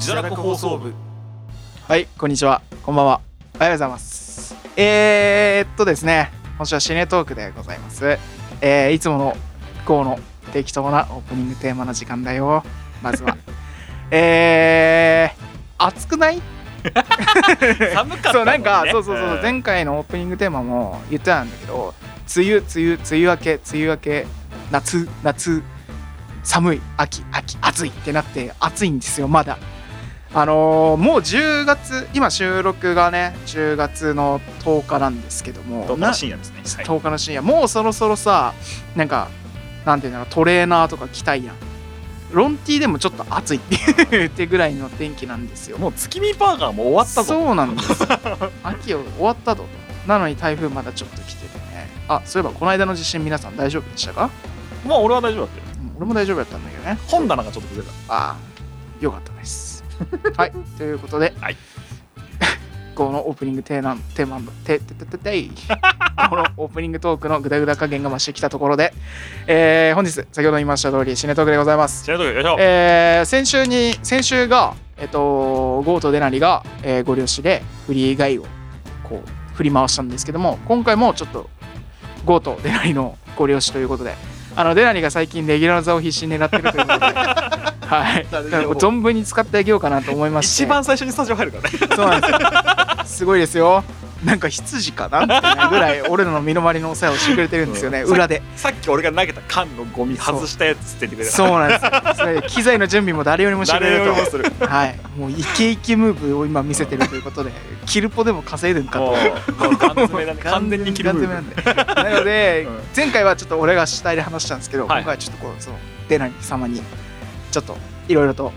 自堕落放送部。はいこんにちは。こんばんは。おはようございます。えー、っとですね今週はシネトークでございます。えー、いつものこうの適当なオープニングテーマの時間だよ。まずは。えー、暑くない？寒かったね。そうなんかそうそうそう、ん前回のオープニングテーマも言ってたんだけど梅雨梅雨梅雨明け梅雨明け夏夏寒い秋秋暑いってなって暑いんですよまだあのーもう10月今収録がね10月の10日なんですけども。10日なの深夜ですね。はい。10日の深夜。もうそろそろさなんかなんていうんだろうトレーナーとか着たいやん。ロンティーでもちょっと暑いってぐらいの天気なんですよ。もう月見バーガーも終わったぞ。そうなんです。よ 秋を終わったぞと。なのに台風まだちょっと来ててね。あそういえばこの間の地震皆さん大丈夫でしたか、まあ俺は大丈夫だったよ。うん俺も大丈夫だったんだけどね。本棚がちょっと崩れた。ああよかったですはいということで、はい。このオープニングテーマテーマテテテテテイ。このオープニングトークのグダグダ加減が増してきたところで、えー本日先ほど言いました通りシネトークでございます。シネトークよいしょえー先週に先週がえっとゴーとデナリが、えーご両親でフリー以外をこう振り回したんですけども今回もちょっとゴーとデナリのご両親ということで。あのデナリが最近レギュラー座を必死に狙ってるということで はい。存分に使ってあげようかなと思いまして。一番最初にスタジオ入るからね。そうなんですよ。すごいですよ。なんか羊かなってなぐらい俺らの身の回りのお世話をしてくれてるんですよね。う。ん裏で。さっき俺が投げた缶のゴミ外したやつ捨ててくれた。そうなんですよ。機材の準備も誰よりもしてくれ誰る。とはい、もうイケイケムーブを今見せてるということで、キルポでも稼いでんかと。完全に切る完全になんで。なので、うん。前回はちょっと俺が主体で話したんですけど、はい。今回はちょっとこう、その、デナリ様に、ちょっといろいろと、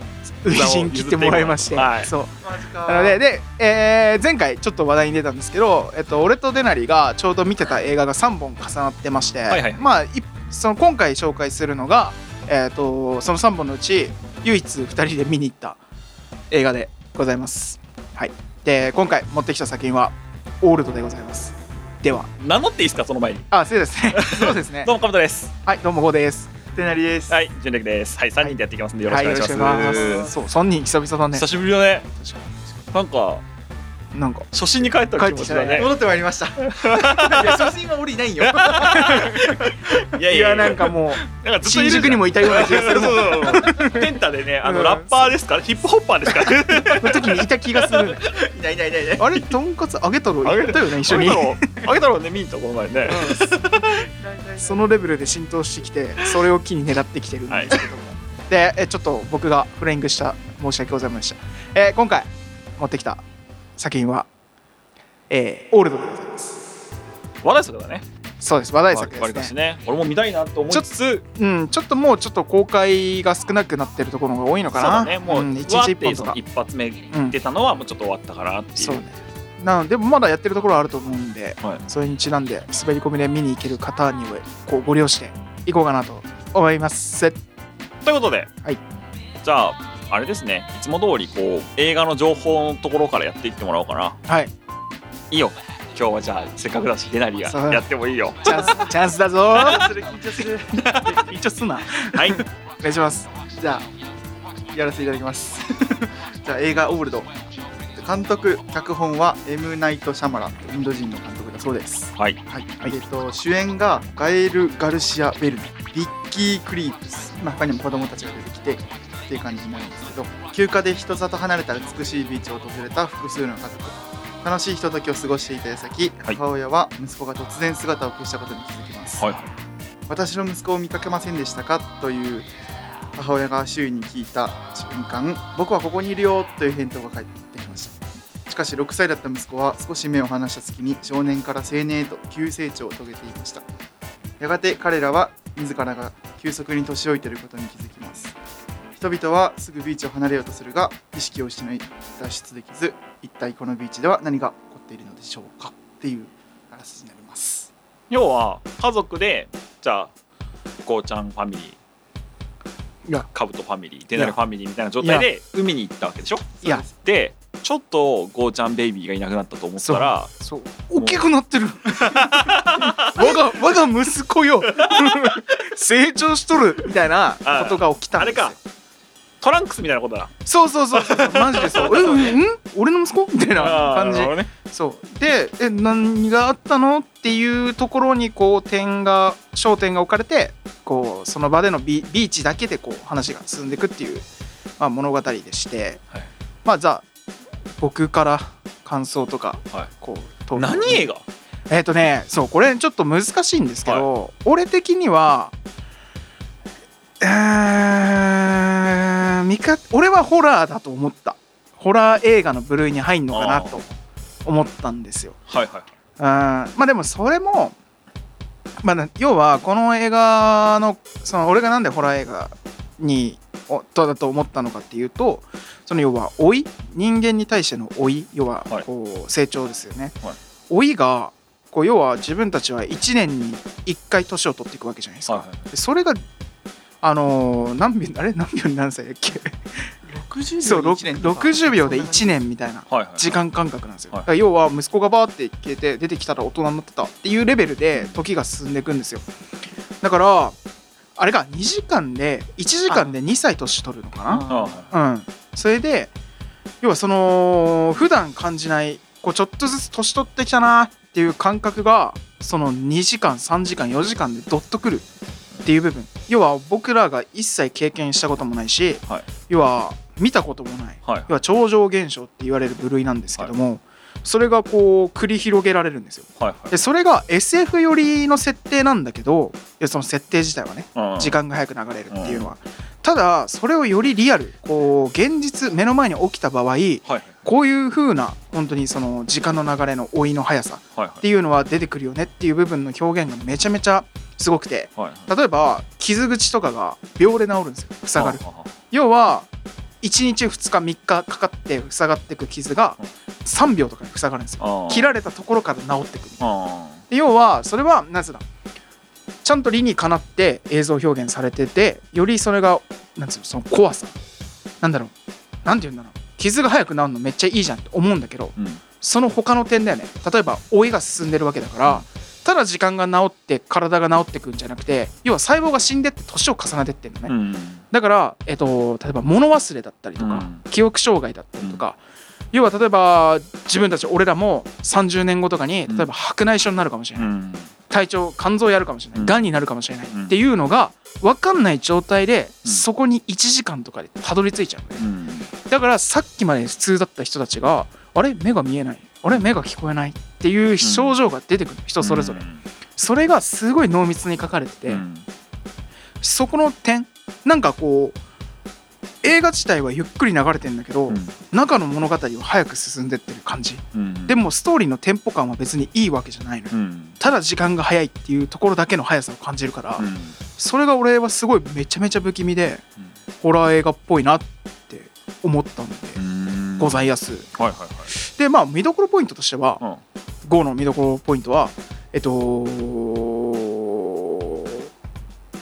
初陣切ってもらいまして、はいそう。なので、で、えー前回ちょっと話題に出たんですけど、えっと、俺とデナリがちょうど見てた映画が3本重なってまして、はいはいまあ、いその今回紹介するのが、えっと、その3本のうち、唯一2人で見に行った映画でございます。はい。で、今回持ってきた作品は、オールドでございます。では、名乗っていいですか？その前にあ、そうですね。そうですねど。うもかぶとですはい、どうも、ゴーです。テナリです。はい純烈です。はい3人でやっていきますんでよろはい、しくお願いしよろしくお願いまします。す。そう、3人久々だね。久。しぶりだね。なんかなんか、初心に帰った気持ちだね。戻ってまいりました。いや、初心は俺いないよ。いやいや、なんかもう、なんかずっといる新宿にもいたような気がするテンタでねあうんのラッパーですからヒップホッパーですからの時にいた気がする。ね。いないいないいない。あれ、とんかつあげたろ行ったよね、一緒に。あ。げたろあげたろねミントこの前ね。そのレベルで浸透してきて、それを機に狙ってきてるんですけども。で、えちょっと僕がフレイングした申し訳ございませんでした。えー今回持ってきた作品は、えーオールドでございます。話題作だねそうです、話題作ですね。かしね俺も見たいなと思いつつうん、ちょっともうちょっと公開が少なくなってるところが多いのかそうな。だねもうう日一本とか。一発目出たのはもうちょっと終わったからっていうそうね。なので、もまだやってるところはあると思うんで、はいそれにちなんで滑り込みで見に行ける方にはこうご利用していこうかなと思います。ということで、はいじゃああれですねいつも通りこう映画の情報のところからやっていってもらおうかなはい、いいよ今日はじゃあせっかくだしデナリがやってもいいよチャンスチャンスだぞー。それ緊張する。緊張すな。はいお願いします。じゃあ、やらせていただきます。じゃあ、映画オールド。監督、脚本は M. ナイト・シャマラン、インド人の監督だそうです。はいはい。えっと、主演がガエル・ガルシア・ベルナ、ビッキー・クリープス、まあ、他にも子供たちが出てきて、っていう感じになるんですけど、休暇で人里離れた美しいビーチを訪れた複数の家族。楽しいひとときを過ごしていた矢先、はい。母親は息子が突然姿を消したことに気づきます。はい私の息子を見かけませんでしたか？という母親が周囲に聞いた瞬間僕はここにいるよという返答が返ってきました。しかし6歳だった息子は少し目を離した隙に少年から青年へと急成長を遂げていました。やがて彼らは自らが急速に年老いていることに気づきます人々はすぐビーチを離れようとするが意識を失い脱出できず一体このビーチでは何が起こっているのでしょうかっていうあらすじになります。要は家族でじゃあこうちゃんファミリーいや。カブトファミリーデナリファミリーみたいな状態で海に行ったわけでしょ？いや。でちょっとゴーちゃんベイビーがいなくなったと思ったらそう大きくなってる。我が我が息子よ。成長しとるみたいなことが起きたんですよ。あれかトランクスみたいなことだ。そうそうそうそう。マジでそう「うんうん？俺の息子?」みたいな感じ。そう。でえ何があったの？っていうところにこう点が焦点が置かれてこうその場でのビビーチだけでこう話が進んでいくっていう、まあ、物語でして、はい。まあじゃあ僕から感想とかはい。こう何映画？えっ、とねそうこれちょっと難しいんですけど、俺的にはうー俺はホラーだと思った。ホラー映画の部類に入んのかなと思ったんですよ。はいはい。うんまあでもそれもまあな要はこの映画のその俺がなんでホラー映画におとだと思ったのかっていうとその要は老い？人間に対しての老い？要ははい。こう成長ですよね、はい。老いがこう要は自分たちは1年に1回年を取っていくわけじゃないですか、はいはい。でそれがあのー何秒あれ何秒に何歳だっけ？60そう秒で1年とか。60秒で1年みたいな時間感覚なんですよ、要は息子がバーって消えて出てきたら大人になってたっていうレベルで時が進んでいくんですよ。だからあれが2時間で1時間で2歳年取るのかな？うん。それで要はその普段感じないこうちょっとずつ年取ってきたなっていう感覚がその2時間3時間4時間でドッとくるっていう部分。要は僕らが一切経験したこともないし、はい。要は見たこともない。はい。要は超常現象って言われる部類なんですけども、それがこう繰り広げられるんですよ。はいはい。でそれが SF 寄りの設定なんだけどその設定自体はねうん。時間が早く流れるっていうのは、ただそれをよりリアルこう現実目の前に起きた場合はいはい。こういう風な本当にその時間の流れの追いの速さはいっていうのは出てくるよねっていう部分の表現がめちゃめちゃすごくて。はい例えば傷口とかが秒で治るんですよ。塞がる。要は1日2日3日かかって塞がっていく傷が3秒とかで塞がるんですよ。切られたところから治ってくる。要はそれはなぜだちゃんと理にかなって映像表現されててよりそれがなんつうのその怖さ。なんだろう。なんて言うんだろう。傷が早く治るのめっちゃいいじゃんって思うんだけどーうん。その他の点だよね。例えば老いが進んでるわけだから、ただ時間が治って体が治ってくんじゃなくて要は細胞が死んでって年を重ねてってんのね、うんだから、えっと、例えば物忘れだったりとか、うん。記憶障害だったりとか、要は例えば自分たち俺らも30年後とかにうん。例えば白内障になるかもしれない、うん体調肝臓やるかもしれない、うん。がんになるかもしれない、うん。っていうのが分かんない状態で、うん。そこに1時間とかでたどり着いちゃううん。だからさっきまで普通だった人たちがあれ？目が見えない。あれ？目が聞こえない。っていう症状が出てくる人それぞれ、それがすごい濃密に書かれてて、うん。そこの点なんかこう映画自体はゆっくり流れてんだけど、うん。中の物語は早く進んでってる感じ。うん。でもストーリーのテンポ感は別にいいわけじゃないのよ、うん。ただ時間が早いっていうところだけの速さを感じるから、うん。それが俺はすごいめちゃめちゃ不気味でホラー映画っぽいなって思ったんでうん。ございやす。はいはいはい。でまあ見どころポイントとしてはうん。5の見どころポイントはえっと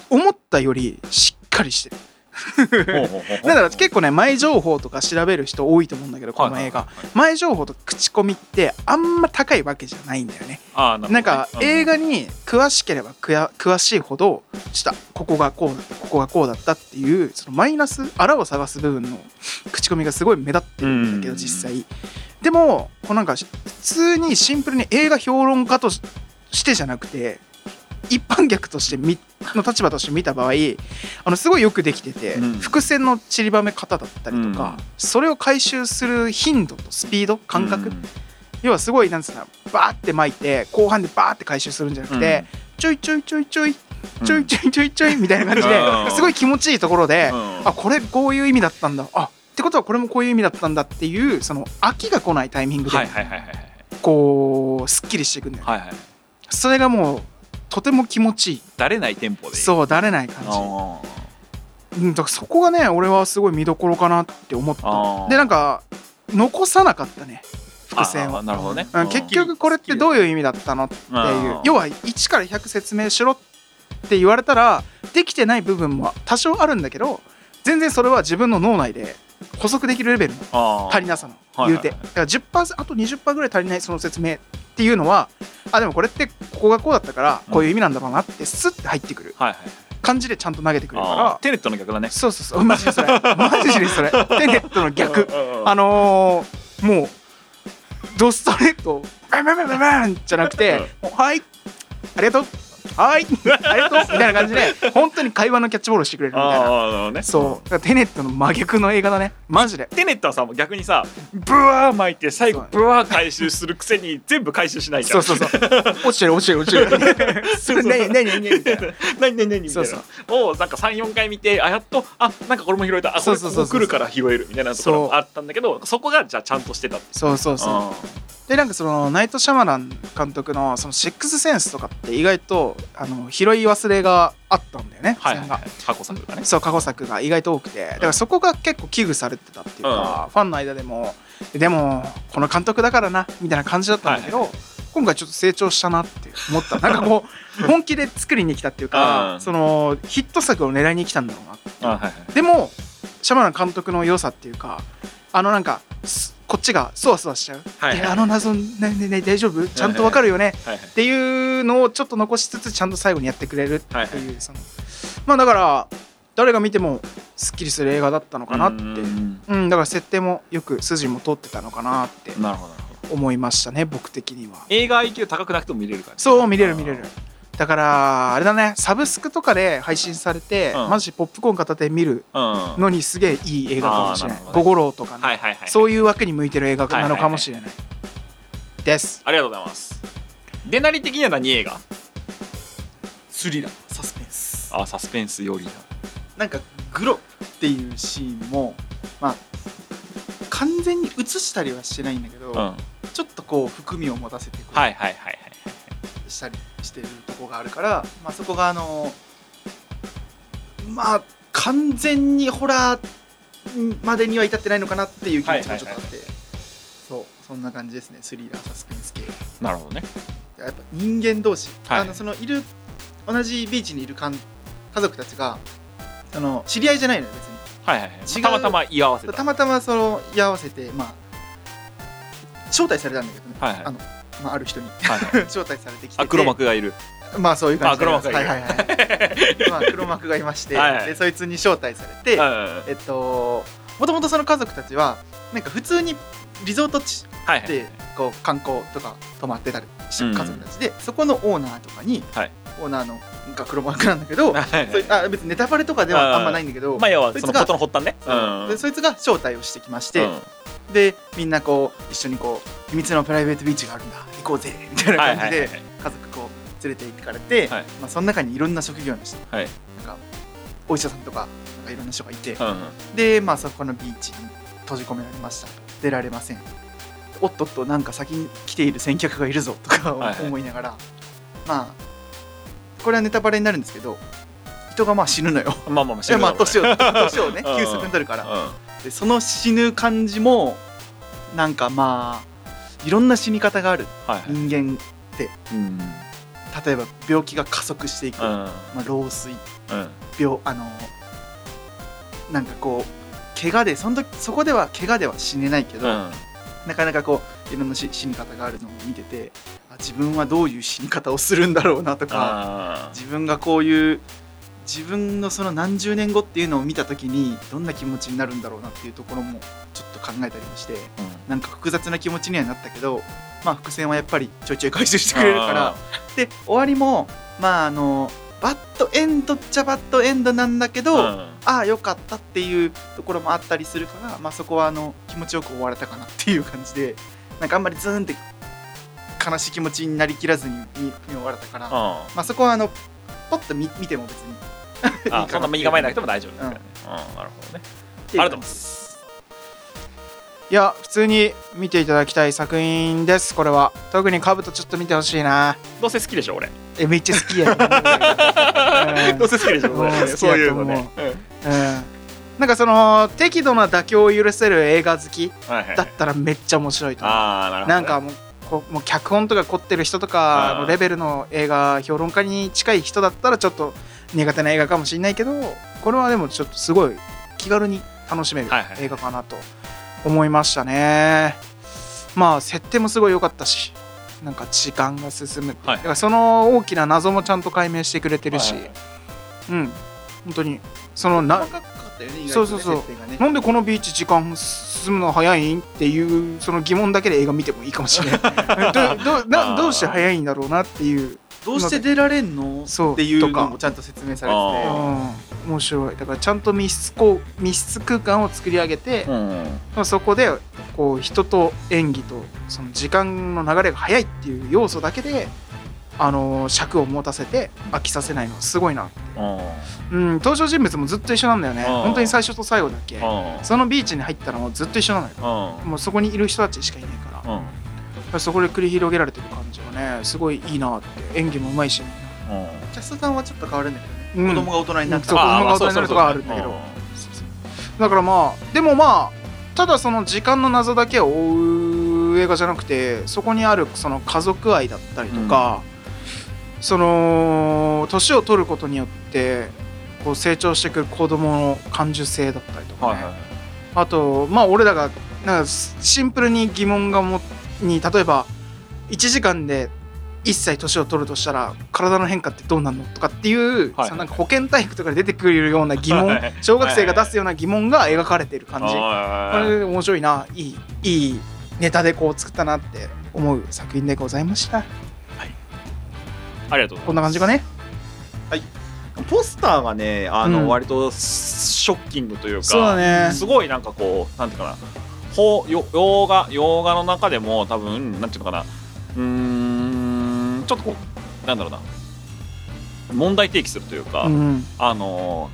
思ったよりしっかりしてる だから結構ね前情報とか調べる人多いと思うんだけどこの映画。前情報とか口コミってあんま高いわけじゃないんだよね。なんかうん映画に詳しければ詳しいほどしたここがこうだったここがこうだったっていうそのマイナスあらを探す部分の口コミがすごい目立ってるんだけどうん。実際。でもこうなんか普通にシンプルに映画評論家とししてじゃなくて一般客としてみの立場として見た場合あのすごいよくできてて、うん。伏線の散りばめ方だったりとか、うん。それを回収する頻度とスピード感覚、うん。要はすごいなんつうのバーって巻いて後半でバーって回収するんじゃなくて、ちょいちょいちょいちょいちょいちょいちょいちょいみたいな感じでうん。すごい気持ちいいところで、うん。あこれこういう意味だったんだあってことはこれもこういう意味だったんだっていうその飽きが来ないタイミングはいでこうすっきりしていくんだよ、はいはい。それがもうとても気持ちいい。だれないテンポで。そうだれない感じ、うん、だからそこがね俺はすごい見どころかなって思っあたー。でなんか残さなかったね。伏線あーをなるほどね。うん結局これってどういう意味だったのっていう。うん要は1から100説明しろって言われたらできてない部分も多少あるんだけど全然それは自分の脳内で補足できるレベル。の足りなさの。はい言うて。はいだから10%あと20%ぐらい足りないその説明っていうのはあでもこれってここがこうだったからこういう意味なんだろうなってスッて入ってくる。はいはい。感じでちゃんと投げてくれるから。テネットの逆だね。そうそうそう。マジでそれ。マジでそれ。テネットの逆。あのー、もうドストレートバンバンバンバンバンじゃなくてもうはい。ありがとうはい。ありがとうみたいな感じで本当に会話のキャッチボールをしてくれるみたいな。ああなるほどね。そう。テネットの真逆の映画だね。マジで。テネットはさ逆にさブワー巻いて最後ブワー回収するくせに全部回収しないじゃん。そうそうそう。落ちてる落ちてる落ちてる。それ 何何何何みたいな。何何何みたいな。そうもうなんか34回見てあやっとあなんかこれも拾えた。あこれそうそうそう。来るから拾えるみたいなところがあったんだけどそこがじゃあちゃんとしてたそうそうそうでなんかそのナイト・シャマラン監督のそのシックスセンスとかって意外とあの拾い忘れがあったんだよねはいはい過去作がね。そう過去作が意外と多くて。だからそこが結構危惧されてたっていうか、ファンの間でもでもこの監督だからなみたいな感じだったんだけど、今回ちょっと成長したなって思った。なんかこう 本気で作りに来たっていうか、うん。そのヒット作を狙いに来たんだろうなってはいはいでもシャマラン監督の良さっていうかあのなんかすこっちがそわそわしちゃう、はいはい。えあの謎ねねね大丈夫？ちゃんとわかるよね、はいはい。っていうのをちょっと残しつつちゃんと最後にやってくれるっていう、はいその。まあだから誰が見てもすっきりする映画だったのかなって。うんうんだから設定もよく筋も通ってたのかなってなるほど思いましたね僕的には。映画 IQ 高くなくても見れるからねそう見れる見れるだからあれだね。サブスクとかで配信されて、うん。マジポップコーン片手に見るのにすげえいい映画かもしれない。あーなるほどね「ゴゴロー」とかね、はいはいそういう枠に向いてる映画なのかもしれない。です。ありがとうございます。でなり的には何映画？スリラーサスペンス。あサスペンスよりなんかグロっていうシーンもまあ完全に映したりはしてないんだけど、うん。はいちょっとこう含みを持たせてこうはいはいはいしたりしてるとこがあるから、まあ、そこがあのまあ完全にホラーまでには至ってないのかなっていう気持ちがちょっとあって、そうそんな感じですね。スリラーサスペンス系。なるほどね。やっぱ人間同士、はい。あのそのいる同じビーチにいるかん家族たちがあの知り合いじゃないのよ別に。はいはいはい。たまたま居合わせた。たまたまその居合わせてまあ招待されたんだけどね、はいはい。あのまあ、ある人にはいはい。招待されてきて黒幕がいる。まあそういう感じで。あ黒幕がいる。はいはいはい。まあ黒幕がいましてはいはい。でそいつに招待されて、はえっともともとその家族たちはなんか普通にリゾート地いはいでこう観光とか泊まってたりしうん。家族たちで、そこのオーナーとかに、はい。オーナーのが黒幕なんだけど、はいはい。あ別にネタバレとかではあんまないんだけど、まあ要はそいつがそのことの発端ね。そうでそいつが招待をしてきまして、うんでみんなこう一緒にこう秘密のプライベートビーチがあるんだ。行こうぜ。みたいな感じではいはいはいはい。家族こう連れて行かれて、はい。まあ、その中にいろんな職業の人はい。なんかお医者さんとかなんかいろんな人がいて、うんでまあそこのビーチに閉じ込められました。出られません。おっとっとなんか先に来ている先客がいるぞとかはいはい。思いながら、まあこれはネタバレになるんですけど人がまあ死ぬのよ。まあまあまあいやまあ年を年をねうん急速に取るから。うんでその死ぬ感じもなんかまあいろんな死に方がある。はいはい。人間うん。例えば病気が加速していく、うん。まあ、老衰。うん。病あのなんかこう怪我でその時そこでは怪我では死ねないけど、うん。なかなかこういろんな死死に方があるのを見ててあ自分はどういう死に方をするんだろうなとかあ自分がこういう自分のその何十年後っていうのを見た時にどんな気持ちになるんだろうなっていうところもちょっと考えたりもしてーうん。なんか複雑な気持ちにはなったけどまあ伏線はやっぱりちょいちょい回収してくれるから。で終わりもまああのバッドエンドっちゃバッドエンドなんだけど、うん。ああよかったっていうところもあったりするから、まあ、そこはあの気持ちよく終われたかなっていう感じでなんかあんまりズーンって悲しい気持ちになりきらずに見見終われたから、まあ、そこはあのポッと見見ても別にうんあそんな身構えなくても大丈夫。ですからねうんなるほどね。ありがとうございます。いや普通に見ていただきたい作品ですこれは。特にカブトちょっと見てほしいな。どうせ好きでしょ俺。えめっちゃ好きやと思 うどうせ好きでしょもう好きやと思う。そういうのね。うん。うんなんかその適度な妥協を許せる映画好きはいはいだったらめっちゃ面白いと思う。ああなるほどね。なんかもうこうもう脚本とか凝ってる人とかのレベルの映画評論家に近い人だったらちょっと苦手な映画かもしれないけどこれはでもちょっとすごい気軽に楽しめる映画かなと思いましたね。まあ設定もすごい良かったしなんか時間が進む、はい。だからその大きな謎もちゃんと解明してくれてるし、はいはいうん。本当に。そのなねそうそうそう。ねなんでこのビーチ時間進むの早いんっていうその疑問だけで映画見てもいいかもしれない。どどなどうして早いんだろうなっていう、どうして出られんのそう。っていうのもちゃんと説明されてあてう。ん、面白い。だからちゃんと密室こう密室空間を作り上げて、うん。そこでこう人と演技とその時間の流れが早いっていう要素だけで、あのー尺を持たせて飽きさせないのはすごいなうん。うん。登場人物もずっと一緒なんだよね。うん。本当に最初と最後だけ。うん。そのビーチに入ったらもうずっと一緒なのよ。うん。もうそこにいる人たちしかいないから。うんそこで繰り広げられてる感じがねすごいいいなって。演技もうまいし。うん。キャストさんはちょっと変わるんだけどね、うん。子供が大人になった。そうらあー子供が大人になるとかあるんだけど。だからまあでもまあただその時間の謎だけを追う映画じゃなくてそこにあるその家族愛だったりとか、その年を取ることによってこう成長していく子供の感受性だったりとか、ね。はいはいあとまあ俺らがなんかシンプルに疑問がもに例えば1時間で1歳年を取るとしたら体の変化ってどうなるのとかっていう、はい。なんか保健体育とかで出てくるような疑問、はい。小学生が出すような疑問が描かれてる感じ、こあれ面白いな。いいいいネタでこう作ったなって思う作品でございました。ありがとうございます。こんな感じかね。ポスターがねあの、うん。割とショッキングというかそうだね。すごいなんかこうなんていうかなほうよ洋画洋画の中でも多分なんていうのかな。うーんちょっとこうなんだろうな。問題提起するというか、うん。あの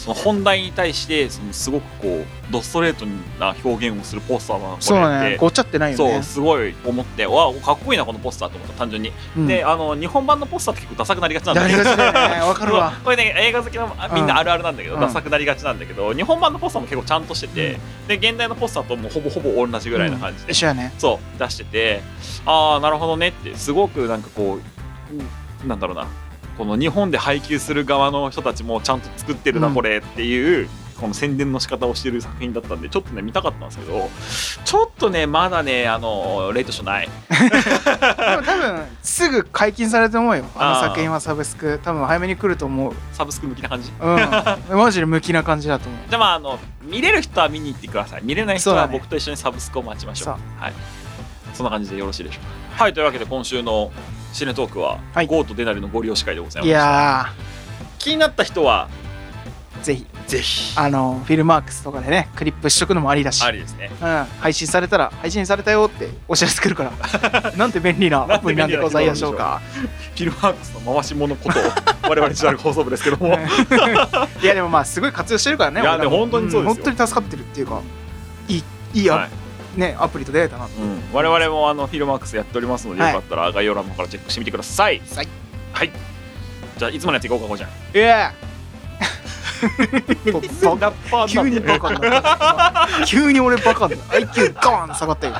その本題に対してそのすごくこうドストレートな表現をするポスターなのこれそうだってね。ごっちゃってないよそうねすごい思ってわかっこいいなこのポスターと思った単純に、うん。であの日本版のポスターって結構ダサくなりがちなんだやりがちだよね。わかるわ。これね映画好きのあみんなあるあるなんだけど、うん。ダサくなりがちなんだけど日本版のポスターも結構ちゃんとしてて、で現代のポスターともほぼほぼ同じぐらいな感じで、一緒やね。そう出しててああなるほどねってすごくなんかこうなんだろうなこの日本で配給する側の人たちもちゃんと作ってるな、うん。これっていうこの宣伝の仕方をしてる作品だったんでちょっとね見たかったんですけどちょっとねまだねあのレートショーない。でも多分すぐ解禁されると思うよ。あの作品はサブスク。多分早めに来ると思う。サブスク向きな感じ。うん。マジで無気な感じだと思う。じゃあまああの見れる人は見に行ってください。見れない人は僕と一緒にサブスクを待ちましょう。そう。はい。そんな感じでよろしいでしょうか。はいというわけで今週のシネトークは、はい。ゴーとデナリのご利用司会でございまいしたや気になった人はーぜひ。ぜひ。あのフィルマークスとかでねクリップしとくのもありだし。ありですね。うん、配信されたら配信されたよってお知らせ来るから。なんて便利なアプリなんでございましょうか。フィルマークスの回し物ことを 我々ジュアル放送部ですけども。いやでもまあすごい活用してるからねいやでも本当にそうですよ。ん本当に助かってるっていうかいいいいア,、はいね、アプリと出会えたなうん、我々もあのフィルマークスやっておりますので、はい。よかったら概要欄の方からチェックしてみてください。はい。はい。じゃあいつものやついこうかこうちゃん。いやラッパー急にバカになった急に俺バカになった IQ ガーン下がった。よ、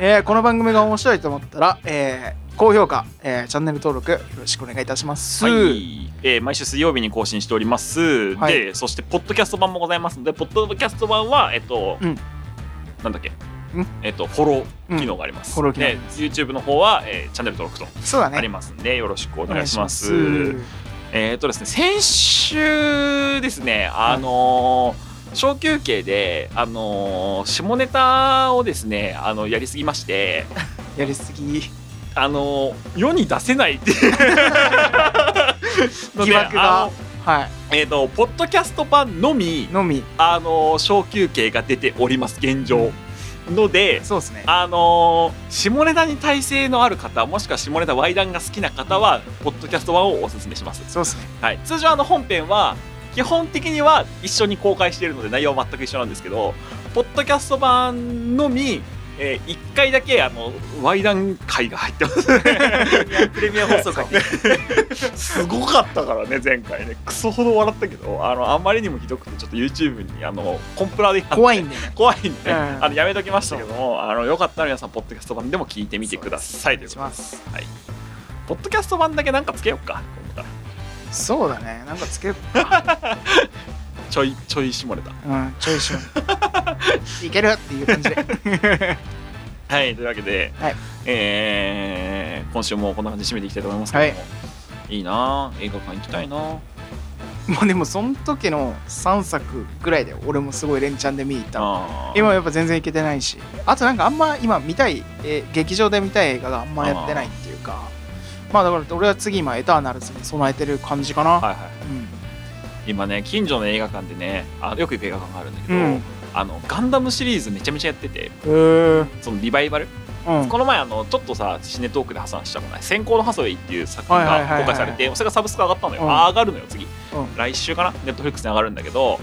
えーこの番組が面白いと思ったら、えー高評価、えーチャンネル登録よろしくお願いいたします、はい、えー毎週水曜日に更新しております、はい。でそしてポッドキャスト版もございますのでポッドキャスト版はえっと、うんなんだっけ？ん。えっとフォロー機能があります、フォロー機能。で YouTube の方は、えーチャンネル登録とそうだね。ありますんで、よろしくお願いします。ます。えっとですね先週ですねあのー小休憩で、あのー下ネタをですねあのやりすぎまして、やりすぎ。あのー世に出せないって疑惑 あがのはい。えー、とポッドキャスト版のみ、のみ。あのー小休憩が出ております現状。ので、そうですね。あのー下ネタに耐性のある方もしくは下ネタワイダンが好きな方はポッドキャスト版をおすすめします、そうですね。はい、通常あの本編は基本的には一緒に公開しているので内容は全く一緒なんですけどポッドキャスト版のみ、え1回だけあのワイダン回が入ってます。プレミア放送会。すごかったからね前回ね。クソほど笑ったけどあのあんまりにもひどくてちょっと YouTube にあのコンプラで怖いんでね。怖いんでね、うん。あのやめときましたけどもあのよかったら皆さんポッドキャスト版でも聞いてみてください。お願いしということでます。はい。ポッドキャスト版だけなんかつけようかそうだね。なんかつけようか ちょいちょい下ネタうんちょいしよういけるっていう感じで。はいというわけで、はい。えー今週もこんな感じで締めていきたいと思いますけども、い。いな映画館行きたいな。まあでもその時の3作ぐらいで俺もすごい連チャンで見に行った今はやっぱ全然行けてないし。あとなんかあんま今見たい、えー劇場で見たい映画があんまやってないっていうか。まあだから俺は次今エターナルズに備えてる感じかな、はいはい。うん今ね近所の映画館でねあよく行く映画館があるんだけど、うん。あのガンダムシリーズめちゃめちゃやっててそのリバイバル、うん。この前あのちょっとさシネトークで破産したもんね「先行のハサウェイ」っていう作品が公開されてそれがサブスク上がったのよ、うん。あ上がるのよ次。うん。来週かな？ネットフリックスに上がるんだけど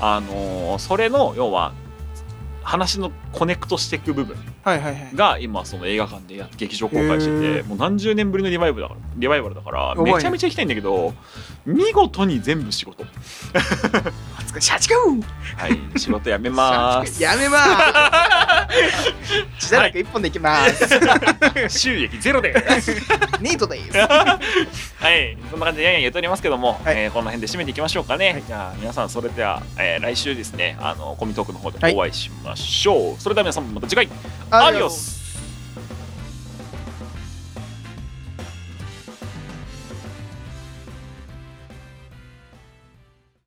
あのーそれの要は話のコネクトしていく部分が今その映画館でや劇場公開してへてー。もう何十年ぶりのリバイバルだからリバイバルだからめちゃめちゃ行きたいんだけど見事に全部仕事お疲れ社畜はい仕事辞めまーすやめまーす。自堕落一本でいきます、収益ゼロで。ニートです。はいそんな感じでやんやん言っておりますけども、はい。えーこの辺で締めていきましょうかね、はい。じゃあ皆さんそれでは、えー来週ですねあのコミトークの方はい。でお会いしましょう、それでは皆さんまた次回。アディオス